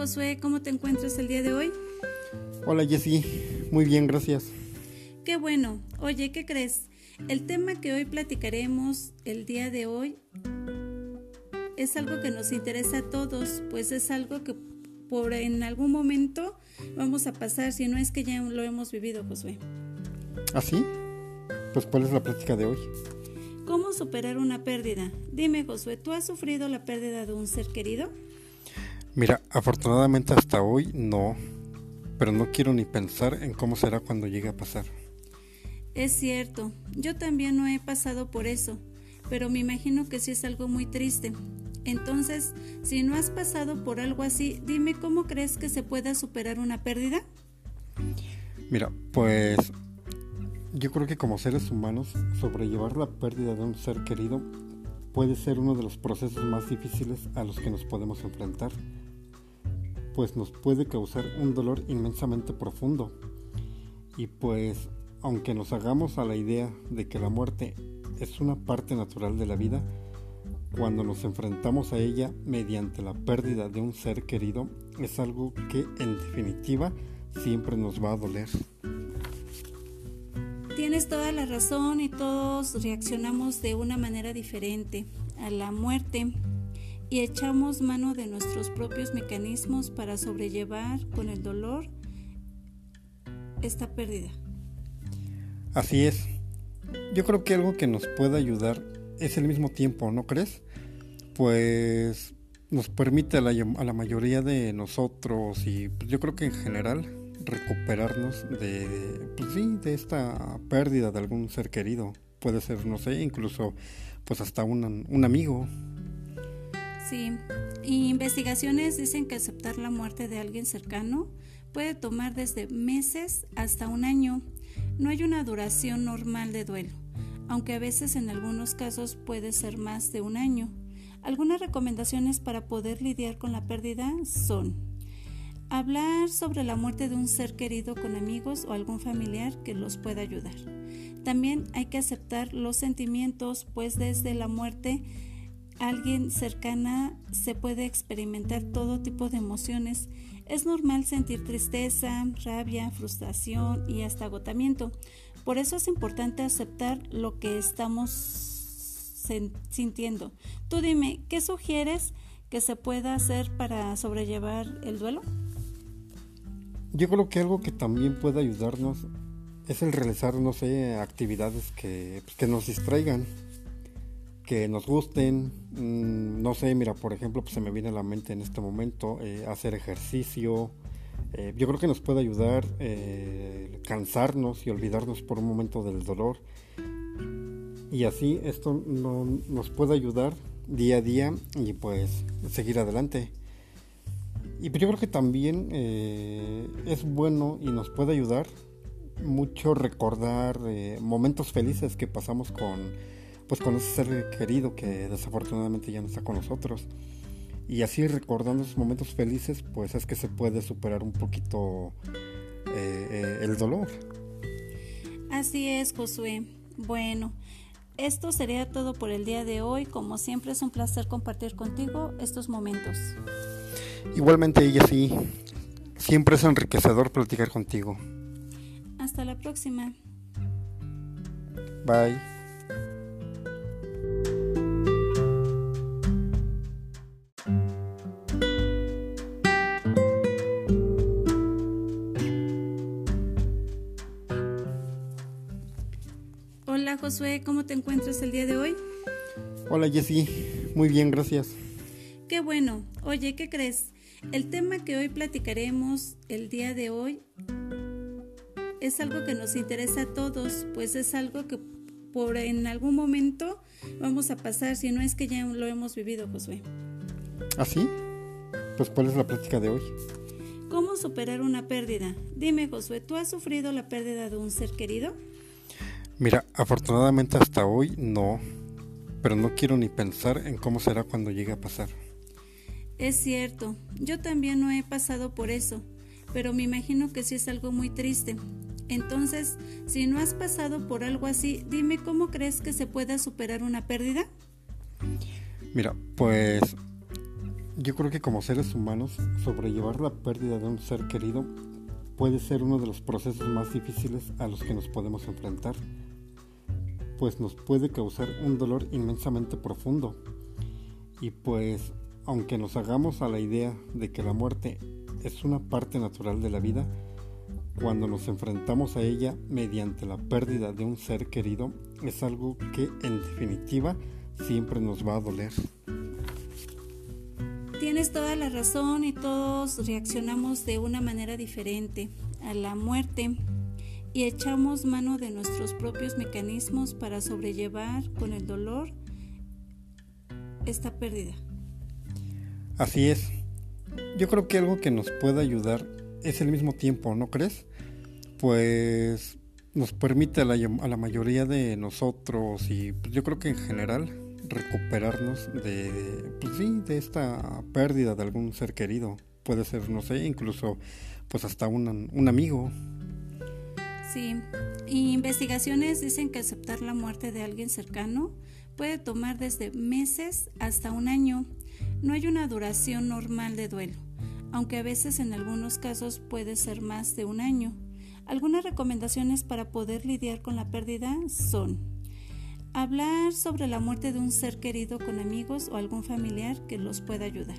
Josué, ¿cómo te encuentras el día de hoy? Hola Jessy, muy bien, gracias. Qué bueno. Oye, ¿qué crees? El tema que hoy platicaremos el día de hoy es algo que nos interesa a todos, pues es algo que por en algún momento vamos a pasar, si no es que ya lo hemos vivido, Josué. ¿Ah, sí? Pues ¿cuál es la plática de hoy? ¿Cómo superar una pérdida? Dime, Josué, ¿tú has sufrido la pérdida de un ser querido? Mira, afortunadamente hasta hoy no, pero no quiero ni pensar en cómo será cuando llegue a pasar. Es cierto, yo también no he pasado por eso, pero me imagino que sí es algo muy triste. Entonces, si no has pasado por algo así, dime cómo crees que se pueda superar una pérdida. Mira, pues yo creo que como seres humanos, sobrellevar la pérdida de un ser querido puede ser uno de los procesos más difíciles a los que nos podemos enfrentar pues nos puede causar un dolor inmensamente profundo. Y pues, aunque nos hagamos a la idea de que la muerte es una parte natural de la vida, cuando nos enfrentamos a ella mediante la pérdida de un ser querido, es algo que en definitiva siempre nos va a doler. Tienes toda la razón y todos reaccionamos de una manera diferente a la muerte y echamos mano de nuestros propios mecanismos para sobrellevar con el dolor esta pérdida. Así es. Yo creo que algo que nos puede ayudar es el mismo tiempo, ¿no crees? Pues nos permite a la, a la mayoría de nosotros y pues, yo creo que en general recuperarnos de, pues sí, de esta pérdida de algún ser querido. Puede ser, no sé, incluso pues hasta un, un amigo, Sí, y investigaciones dicen que aceptar la muerte de alguien cercano puede tomar desde meses hasta un año. No hay una duración normal de duelo, aunque a veces en algunos casos puede ser más de un año. Algunas recomendaciones para poder lidiar con la pérdida son hablar sobre la muerte de un ser querido con amigos o algún familiar que los pueda ayudar. También hay que aceptar los sentimientos, pues desde la muerte alguien cercana se puede experimentar todo tipo de emociones. Es normal sentir tristeza, rabia, frustración y hasta agotamiento. Por eso es importante aceptar lo que estamos sintiendo. Tú dime, ¿qué sugieres que se pueda hacer para sobrellevar el duelo? Yo creo que algo que también puede ayudarnos es el realizar, no sé, actividades que, pues, que nos distraigan que nos gusten. Mm, no sé, mira, por ejemplo, pues se me viene a la mente en este momento eh, hacer ejercicio. Eh, yo creo que nos puede ayudar eh, cansarnos y olvidarnos por un momento del dolor. Y así esto no, nos puede ayudar día a día y pues seguir adelante. Y yo creo que también es bueno y nos puede ayudar mucho recordar momentos felices que pasamos con pues con ese ser querido que desafortunadamente ya no está con nosotros. Y así recordando esos momentos felices, pues es que se puede superar un poquito eh, eh, el dolor. Así es, Josué. Bueno, esto sería todo por el día de hoy. Como siempre es un placer compartir contigo estos momentos. Igualmente ella sí. Siempre es enriquecedor platicar contigo. Hasta la próxima. Bye. Josué, ¿cómo te encuentras el día de hoy? Hola Jessy, muy bien, gracias. Qué bueno. Oye, ¿qué crees? El tema que hoy platicaremos el día de hoy es algo que nos interesa a todos, pues es algo que por en algún momento vamos a pasar, si no es que ya lo hemos vivido, Josué. ¿Ah, sí? Pues ¿cuál es la plática de hoy? ¿Cómo superar una pérdida? Dime, Josué, ¿tú has sufrido la pérdida de un ser querido? Mira, afortunadamente hasta hoy no, pero no quiero ni pensar en cómo será cuando llegue a pasar. Es cierto, yo también no he pasado por eso, pero me imagino que sí es algo muy triste. Entonces, si no has pasado por algo así, dime cómo crees que se pueda superar una pérdida. Mira, pues Yo creo que como seres humanos, sobrellevar la pérdida de un ser querido puede ser uno de los procesos más difíciles a los que nos podemos enfrentar, pues nos puede causar un dolor inmensamente profundo. Y pues, aunque nos hagamos a la idea de que la muerte es una parte natural de la vida, cuando nos enfrentamos a ella mediante la pérdida de un ser querido, es algo que en definitiva siempre nos va a doler. Tienes toda la razón y todos reaccionamos de una manera diferente a la muerte y echamos mano de nuestros propios mecanismos para sobrellevar con el dolor esta pérdida. Así es. Yo creo que algo que nos puede ayudar es el mismo tiempo, ¿no crees? Pues nos permite a la, mayoría de nosotros y pues yo creo que en general recuperarnos de, pues sí, de esta pérdida de algún ser querido. Puede ser, no sé, incluso pues hasta un, un amigo. Sí, y investigaciones dicen que aceptar la muerte de alguien cercano puede tomar desde meses hasta un año. No hay una duración normal de duelo, aunque a veces en algunos casos puede ser más de un año. Algunas recomendaciones para poder lidiar con la pérdida son Hablar sobre la muerte de un ser querido con amigos o algún familiar que los pueda ayudar.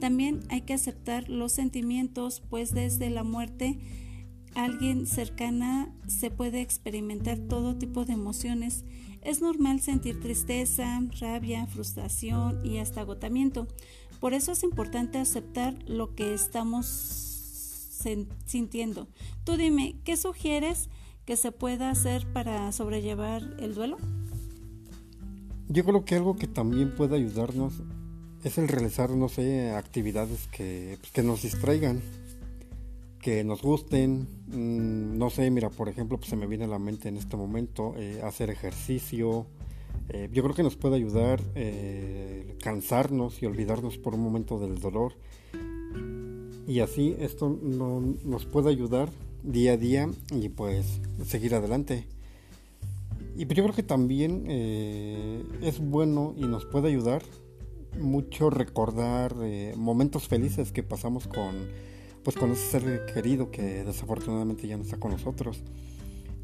También hay que aceptar los sentimientos, pues desde la muerte alguien cercana se puede experimentar todo tipo de emociones. Es normal sentir tristeza, rabia, frustración y hasta agotamiento. Por eso es importante aceptar lo que estamos sintiendo. Tú dime, ¿qué sugieres que se pueda hacer para sobrellevar el duelo? Yo creo que algo que también puede ayudarnos es el realizar, no sé, actividades que, pues, que nos distraigan, que nos gusten. Mm, no sé, mira, por ejemplo, pues se me viene a la mente en este momento eh, hacer ejercicio. Eh, yo creo que nos puede ayudar eh, cansarnos y olvidarnos por un momento del dolor. Y así esto no, nos puede ayudar día a día y pues seguir adelante. Y yo creo que también eh, es bueno y nos puede ayudar mucho recordar momentos felices que pasamos con, pues, con ese ser querido que desafortunadamente ya no está con nosotros.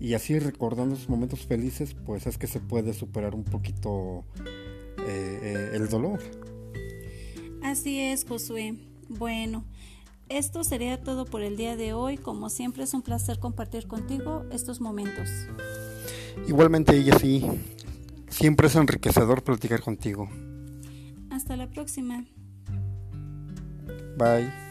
Y así recordando esos momentos felices, pues es que se puede superar un poquito eh, el dolor. Así es, Josué. Bueno, esto sería todo por el día de hoy. Como siempre es un placer compartir contigo estos momentos. Igualmente ella sí, siempre es enriquecedor platicar contigo. Hasta la próxima. Bye.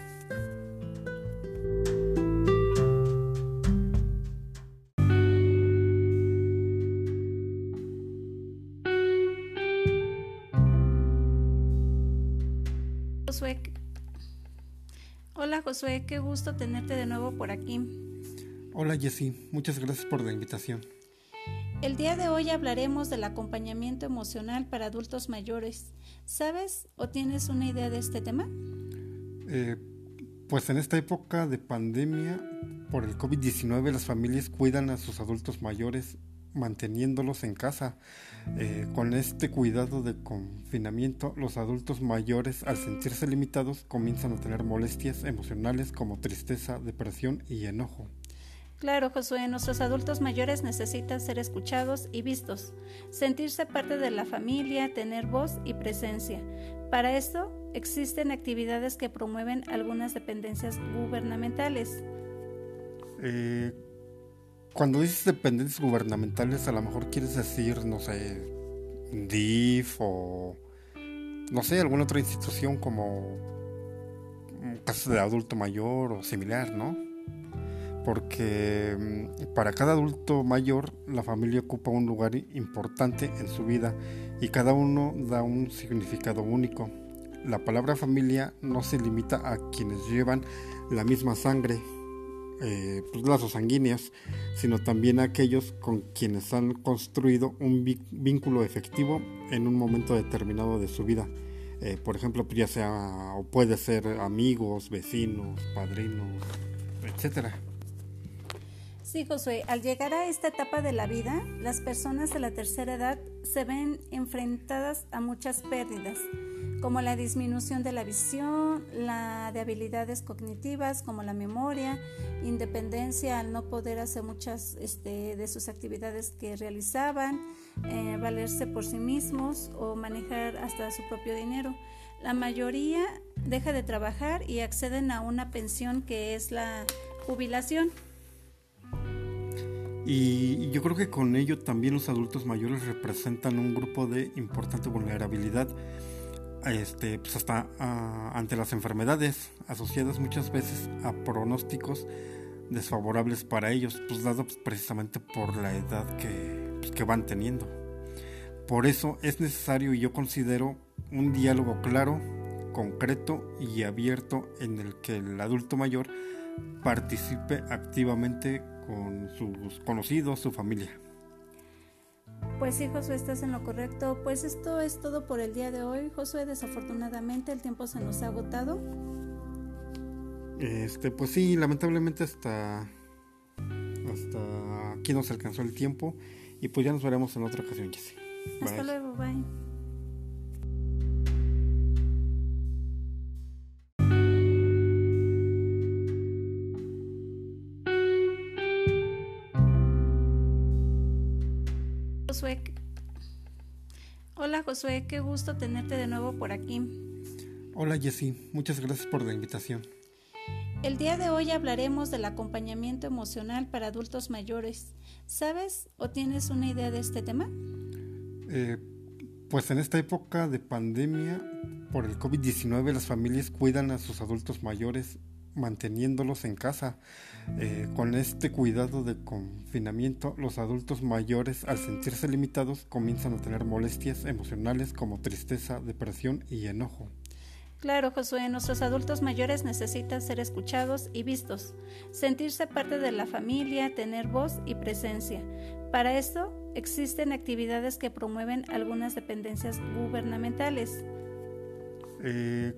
Hola Josué, qué gusto tenerte de nuevo por aquí. Hola Jessy, muchas gracias por la invitación. El día de hoy hablaremos del acompañamiento emocional para adultos mayores. ¿Sabes o tienes una idea de este tema? Eh, pues en esta época de pandemia por el COVID-19 las familias cuidan a sus adultos mayores manteniéndolos en casa. Eh, con este cuidado de confinamiento, los adultos mayores al sentirse limitados comienzan a tener molestias emocionales como tristeza, depresión y enojo. Claro, Josué, nuestros adultos mayores necesitan ser escuchados y vistos, sentirse parte de la familia, tener voz y presencia. Para esto existen actividades que promueven algunas dependencias gubernamentales. Eh, cuando dices dependencias gubernamentales, a lo mejor quieres decir, no sé, DIF o, no sé, alguna otra institución como casa de adulto mayor o similar, ¿no? porque mm, para cada adulto mayor la familia ocupa un lugar importante en su vida y cada uno da un significado único. La palabra familia no se limita a quienes llevan la misma sangre, eh, pues lazos sanguíneos, sino también aquellos con quienes han construido un vínculo efectivo en un momento determinado de su vida. Eh, por ejemplo, ya sea o puede ser amigos, vecinos, padrinos, etcétera. Sí, Josué, al llegar a esta etapa de la vida, las personas de la tercera edad se ven enfrentadas a muchas pérdidas, como la disminución de la visión, la de habilidades cognitivas como la memoria, independencia al no poder hacer muchas este, de sus actividades que realizaban, eh, valerse por sí mismos o manejar hasta su propio dinero. La mayoría deja de trabajar y acceden a una pensión que es la jubilación. Y yo creo que con ello también los adultos mayores representan un grupo de importante vulnerabilidad este, pues hasta ah, ante las enfermedades asociadas muchas veces a pronósticos desfavorables para ellos, pues dado precisamente por la edad que, pues, que van teniendo. Por eso es necesario y yo considero un diálogo claro, concreto y abierto en el que el adulto mayor participe activamente con sus conocidos, su familia. Pues sí, Josué, estás en lo correcto. Pues esto es todo por el día de hoy, Josué. Desafortunadamente el tiempo se nos ha agotado. Este, pues sí, lamentablemente hasta hasta aquí nos alcanzó el tiempo y pues ya nos veremos en otra ocasión, Jessy. Hasta luego, bye. Josué. Hola Josué, qué gusto tenerte de nuevo por aquí. Hola Jessy, muchas gracias por la invitación. El día de hoy hablaremos del acompañamiento emocional para adultos mayores. ¿Sabes o tienes una idea de este tema? Eh, pues en esta época de pandemia por el COVID-19 las familias cuidan a sus adultos mayores manteniéndolos en casa. Eh, con este cuidado de confinamiento, los adultos mayores, al sentirse limitados, comienzan a tener molestias emocionales como tristeza, depresión y enojo. Claro, Josué, nuestros adultos mayores necesitan ser escuchados y vistos, sentirse parte de la familia, tener voz y presencia. Para esto, existen actividades que promueven algunas dependencias gubernamentales. Eh,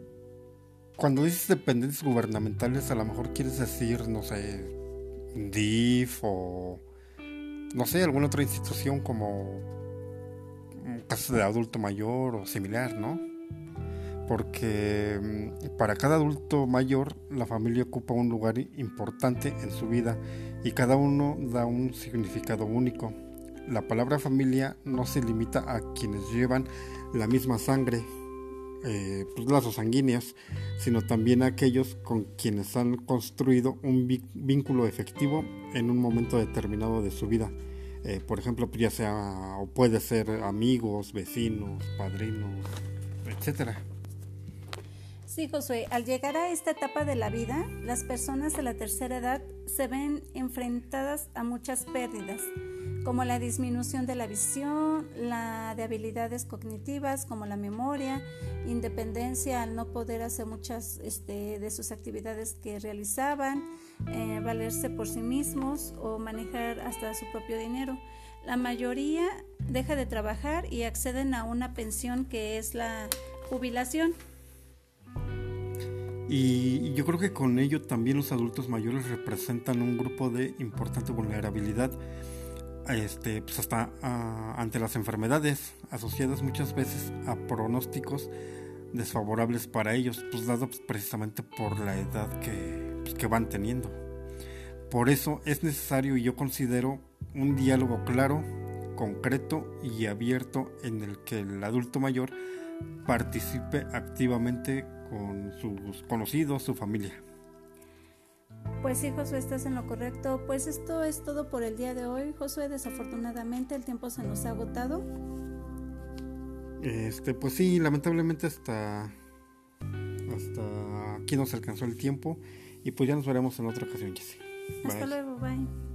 cuando dices dependencias gubernamentales, a lo mejor quieres decir, no sé, DIF o, no sé, alguna otra institución como casa de adulto mayor o similar, ¿no? Porque mm, para cada adulto mayor la familia ocupa un lugar importante en su vida y cada uno da un significado único. La palabra familia no se limita a quienes llevan la misma sangre, eh, pues, lazos sino también aquellos con quienes han construido un vínculo efectivo en un momento determinado de su vida. Eh, por ejemplo, pues, ya sea o puede ser amigos, vecinos, padrinos, etcétera. Sí, Josué, al llegar a esta etapa de la vida, las personas de la tercera edad se ven enfrentadas a muchas pérdidas como la disminución de la visión, la de habilidades cognitivas como la memoria, independencia al no poder hacer muchas este, de sus actividades que realizaban, eh, valerse por sí mismos o manejar hasta su propio dinero. La mayoría deja de trabajar y acceden a una pensión que es la jubilación. Y yo creo que con ello también los adultos mayores representan un grupo de importante vulnerabilidad este, pues hasta ah, ante las enfermedades asociadas muchas veces a pronósticos desfavorables para ellos, pues dado precisamente por la edad que, pues, que van teniendo. Por eso es necesario y yo considero un diálogo claro, concreto y abierto en el que el adulto mayor participe activamente con sus conocidos, su familia. Pues sí, Josué, estás en lo correcto. Pues esto es todo por el día de hoy, Josué. Desafortunadamente el tiempo se nos ha agotado. Este, pues sí, lamentablemente hasta hasta aquí nos alcanzó el tiempo y pues ya nos veremos en otra ocasión, Jessy. Hasta luego, bye.